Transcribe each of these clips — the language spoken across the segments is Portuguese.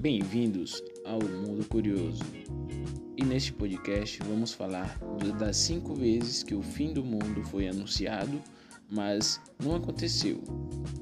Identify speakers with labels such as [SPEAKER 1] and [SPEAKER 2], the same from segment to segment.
[SPEAKER 1] Bem-vindos ao Mundo Curioso. E neste podcast vamos falar das cinco vezes que o fim do mundo foi anunciado, mas não aconteceu.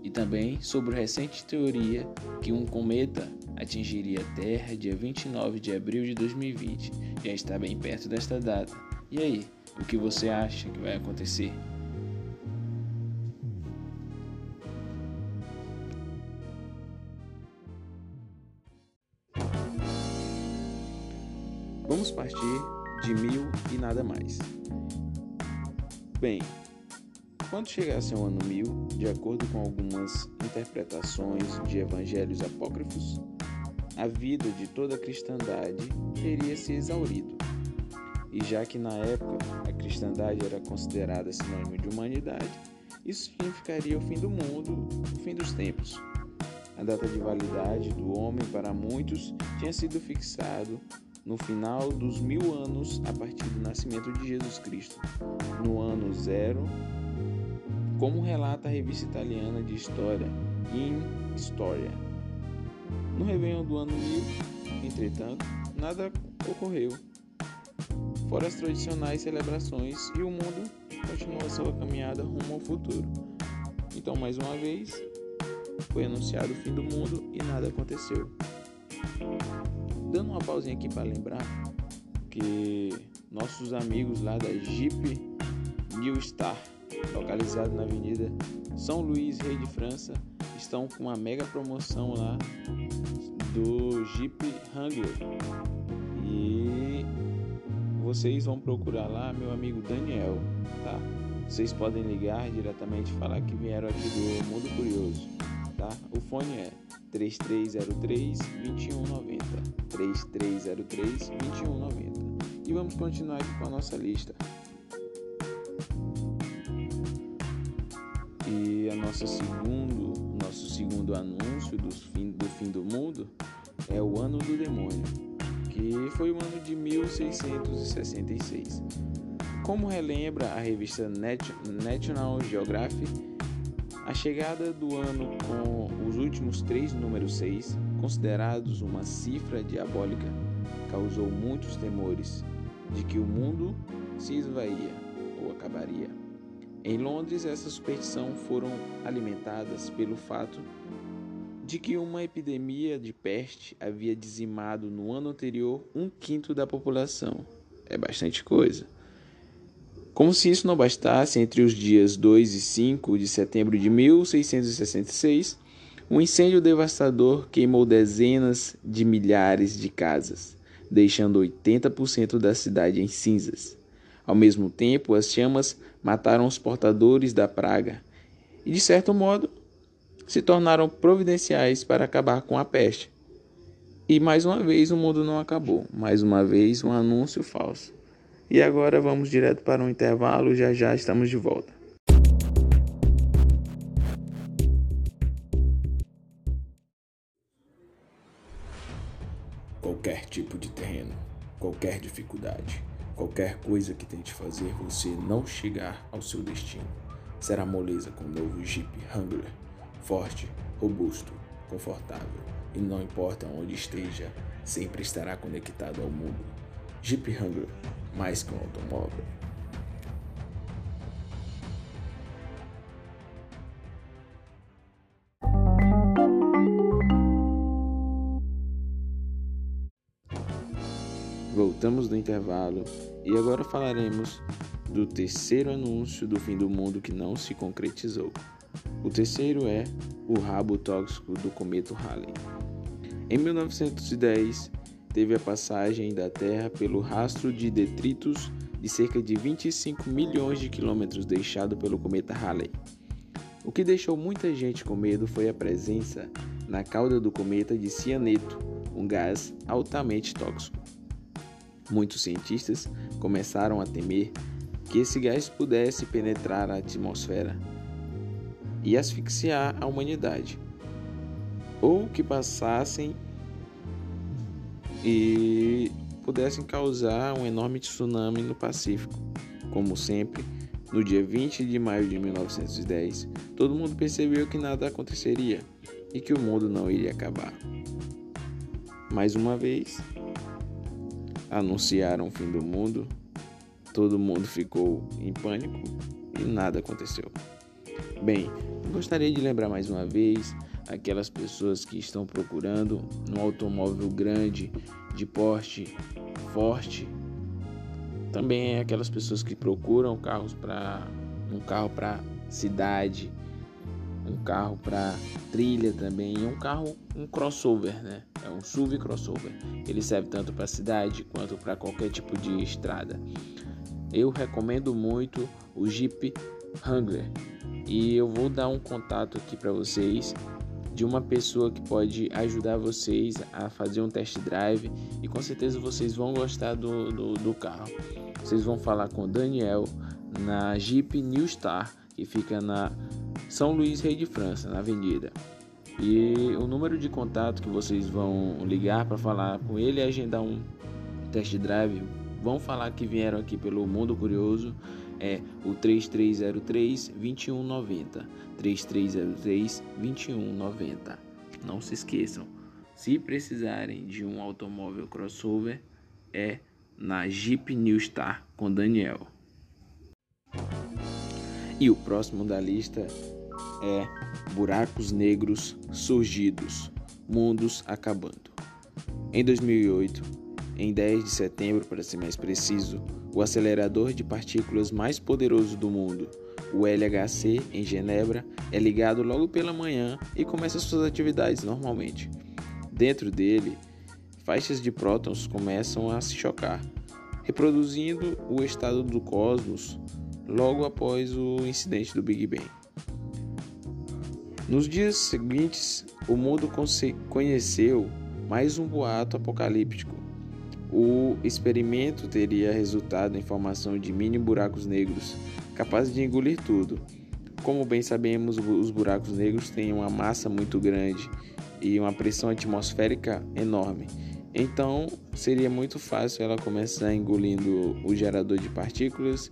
[SPEAKER 1] E também sobre a recente teoria que um cometa atingiria a Terra dia 29 de abril de 2020. Já está bem perto desta data. E aí, o que você acha que vai acontecer? Partir de mil e nada mais. Bem, quando chegasse ao ano mil, de acordo com algumas interpretações de evangelhos apócrifos, a vida de toda a cristandade teria se exaurido. E já que na época a cristandade era considerada sinônimo de humanidade, isso significaria o fim do mundo, o fim dos tempos. A data de validade do homem para muitos tinha sido fixado no final dos mil anos a partir do nascimento de Jesus Cristo, no ano zero, como relata a revista italiana de história In Storia. No Réveillon do ano mil, entretanto, nada ocorreu, fora as tradicionais celebrações e o mundo continua sua caminhada rumo ao futuro. Então, mais uma vez, foi anunciado o fim do mundo e nada aconteceu. Dando uma pausinha aqui para lembrar que nossos amigos lá da Jeep New Star, localizado na Avenida São Luís, Rei de França, estão com uma mega promoção lá do Jeep Wrangler. E vocês vão procurar lá meu amigo Daniel, tá? Vocês podem ligar diretamente e falar que vieram aqui do Mundo Curioso, tá? O fone é 3303 2190. 3303 2190. E vamos continuar aqui com a nossa lista. E a nossa segundo, nosso segundo anúncio do fim, do fim do mundo é o ano do demônio, que foi o ano de 1666. Como relembra a revista National Geographic, a chegada do ano com os últimos três números 6, considerados uma cifra diabólica, causou muitos temores de que o mundo se esvaía ou acabaria. Em Londres, essa superstição foram alimentadas pelo fato de que uma epidemia de peste havia dizimado no ano anterior um quinto da população. É bastante coisa. Como se isso não bastasse, entre os dias 2 e 5 de setembro de 1666, um incêndio devastador queimou dezenas de milhares de casas, deixando 80% da cidade em cinzas. Ao mesmo tempo, as chamas mataram os portadores da praga e, de certo modo, se tornaram providenciais para acabar com a peste. E mais uma vez o mundo não acabou, mais uma vez um anúncio falso. E agora vamos direto para um intervalo, já já estamos de volta. Qualquer tipo de terreno, qualquer dificuldade, qualquer coisa que tente fazer você não chegar ao seu destino, será moleza com o novo Jeep Wrangler. Forte, robusto, confortável e não importa onde esteja, sempre estará conectado ao mundo. Jeep Wrangler mais que um automóvel. Voltamos do intervalo e agora falaremos do terceiro anúncio do fim do mundo que não se concretizou. O terceiro é o rabo tóxico do cometa Halley. Em 1910, teve a passagem da Terra pelo rastro de detritos de cerca de 25 milhões de quilômetros deixado pelo cometa Halley. O que deixou muita gente com medo foi a presença na cauda do cometa de cianeto, um gás altamente tóxico. Muitos cientistas começaram a temer que esse gás pudesse penetrar a atmosfera e asfixiar a humanidade, ou que passassem e pudessem causar um enorme tsunami no Pacífico. Como sempre, no dia 20 de maio de 1910, todo mundo percebeu que nada aconteceria e que o mundo não iria acabar. mais uma vez, anunciaram o fim do mundo, todo mundo ficou em pânico e nada aconteceu. Bem, gostaria de lembrar mais uma vez aquelas pessoas que estão procurando um automóvel grande, de porte forte. Também é aquelas pessoas que procuram carros para um carro para cidade, um carro para trilha também, um carro um crossover, né? É um SUV crossover. Ele serve tanto para cidade quanto para qualquer tipo de estrada. Eu recomendo muito o Jeep Wrangler e eu vou dar um contato aqui para vocês de uma pessoa que pode ajudar vocês a fazer um test drive e com certeza vocês vão gostar do, do, do carro. Vocês vão falar com o Daniel na Jeep New Star que fica na São Luís Rei de França, na Avenida. E o número de contato que vocês vão ligar para falar com ele e agendar um test drive, vão falar que vieram aqui pelo Mundo Curioso, é o 3303 2190. 3303 2190. Não se esqueçam, se precisarem de um automóvel crossover, é na Jeep New Star com Daniel. E o próximo da lista é Buracos Negros Surgidos Mundos Acabando. Em 2008, em 10 de setembro, para ser mais preciso, o acelerador de partículas mais poderoso do mundo, o LHC, em Genebra, é ligado logo pela manhã e começa suas atividades normalmente. Dentro dele, faixas de prótons começam a se chocar, reproduzindo o estado do cosmos logo após o incidente do Big Bang. Nos dias seguintes, o mundo conheceu mais um boato apocalíptico. O experimento teria resultado em formação de mini buracos negros capazes de engolir tudo. Como bem sabemos, os buracos negros têm uma massa muito grande e uma pressão atmosférica enorme. Então, seria muito fácil ela começar engolindo o gerador de partículas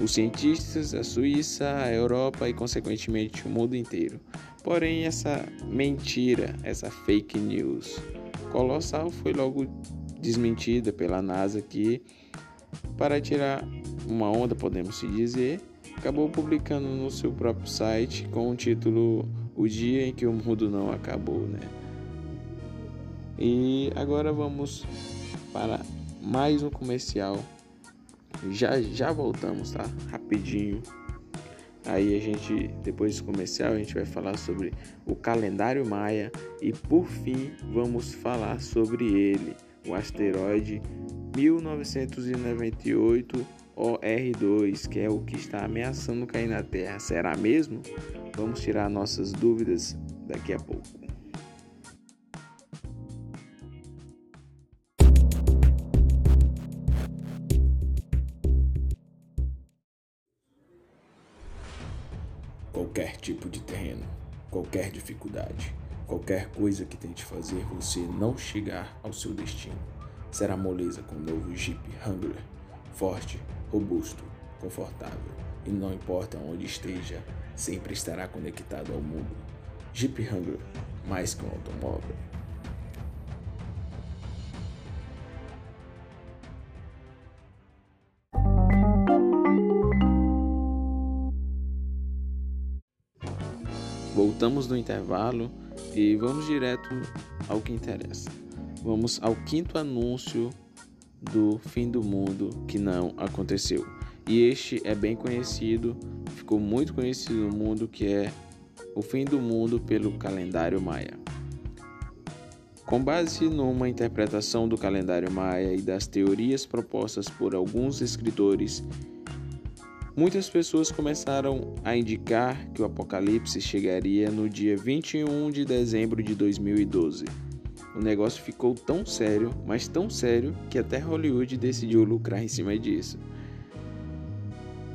[SPEAKER 1] os cientistas, a Suíça, a Europa e, consequentemente, o mundo inteiro. Porém, essa mentira, essa fake news colossal foi logo desmentida pela NASA que, para tirar uma onda, podemos se dizer, acabou publicando no seu próprio site com o título O Dia em que o Mundo Não Acabou, né? E agora vamos para mais um comercial já já voltamos, tá? Rapidinho. Aí a gente, depois do comercial, a gente vai falar sobre o calendário maia e por fim vamos falar sobre ele, o asteroide 1998 OR2, que é o que está ameaçando cair na Terra. Será mesmo? Vamos tirar nossas dúvidas daqui a pouco. Qualquer coisa que tente fazer você não chegar ao seu destino. Será moleza com o novo Jeep Wrangler, forte, robusto, confortável e não importa onde esteja, sempre estará conectado ao mundo. Jeep Wrangler, mais que um automóvel. Voltamos no intervalo e vamos direto ao que interessa. Vamos ao quinto anúncio do fim do mundo que não aconteceu. E este é bem conhecido, ficou muito conhecido no mundo, que é o fim do mundo pelo calendário maia. Com base numa interpretação do calendário maia e das teorias propostas por alguns escritores Muitas pessoas começaram a indicar que o apocalipse chegaria no dia 21 de dezembro de 2012. O negócio ficou tão sério, mas tão sério, que até Hollywood decidiu lucrar em cima disso.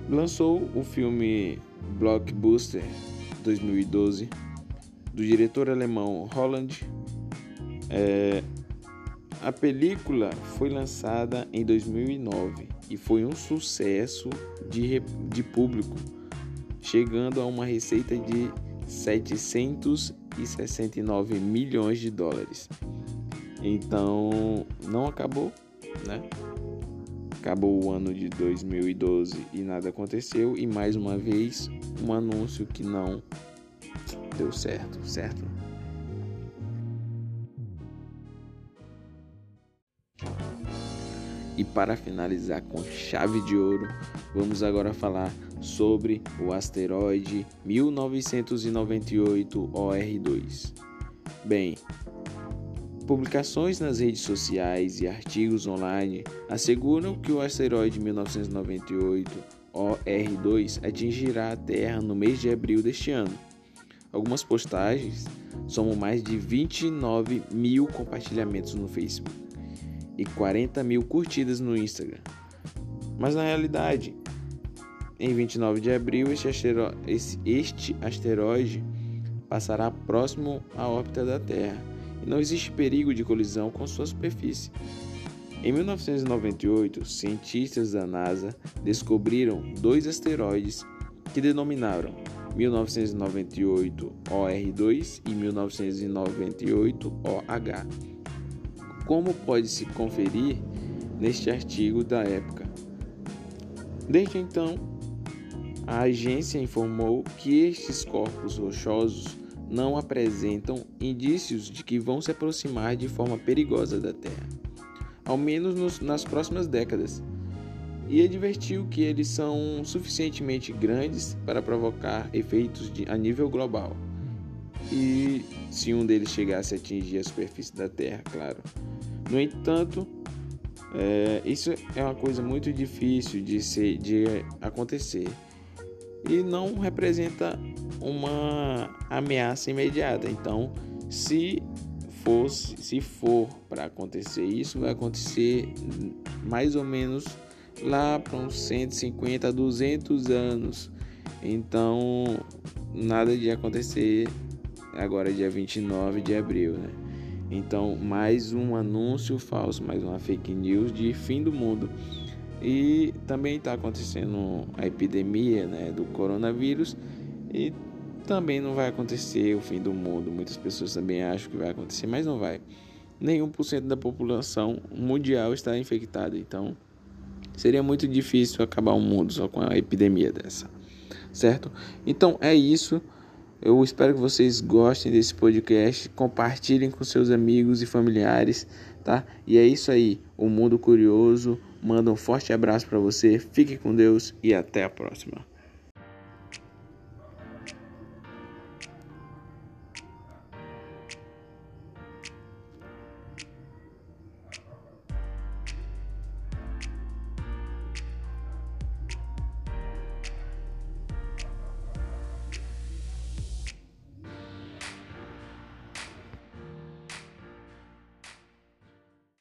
[SPEAKER 1] Lançou o filme Blockbuster 2012, do diretor alemão Holland. É, a película foi lançada em 2009 e foi um sucesso de, de público, chegando a uma receita de 769 milhões de dólares. Então, não acabou, né? Acabou o ano de 2012 e nada aconteceu e mais uma vez um anúncio que não deu certo, certo? E para finalizar com chave de ouro, vamos agora falar sobre o asteroide 1998 OR2. Bem, publicações nas redes sociais e artigos online asseguram que o asteroide 1998 OR2 atingirá a Terra no mês de abril deste ano. Algumas postagens somam mais de 29 mil compartilhamentos no Facebook e 40 mil curtidas no Instagram. Mas na realidade, em 29 de abril, este, asteroide, este asteroide passará próximo à órbita da Terra e não existe perigo de colisão com sua superfície. Em 1998, cientistas da NASA descobriram dois asteroides que denominaram 1998 OR2 e 1998 OH como pode se conferir neste artigo da época. Desde então, a agência informou que estes corpos rochosos não apresentam indícios de que vão se aproximar de forma perigosa da Terra, ao menos nos, nas próximas décadas, e advertiu que eles são suficientemente grandes para provocar efeitos de, a nível global. E se um deles chegasse a atingir a superfície da Terra, claro. No entanto, é, isso é uma coisa muito difícil de, ser, de acontecer e não representa uma ameaça imediata. Então, se fosse, se for para acontecer isso, vai acontecer mais ou menos lá para uns 150 a 200 anos. Então, nada de acontecer agora dia 29 de abril, né? Então, mais um anúncio falso, mais uma fake news de fim do mundo. E também está acontecendo a epidemia né, do coronavírus e também não vai acontecer o fim do mundo. Muitas pessoas também acham que vai acontecer, mas não vai. Nenhum por cento da população mundial está infectada, então seria muito difícil acabar o mundo só com a epidemia dessa, certo? Então é isso. Eu espero que vocês gostem desse podcast, compartilhem com seus amigos e familiares, tá? E é isso aí. O Mundo Curioso manda um forte abraço para você. Fique com Deus e até a próxima.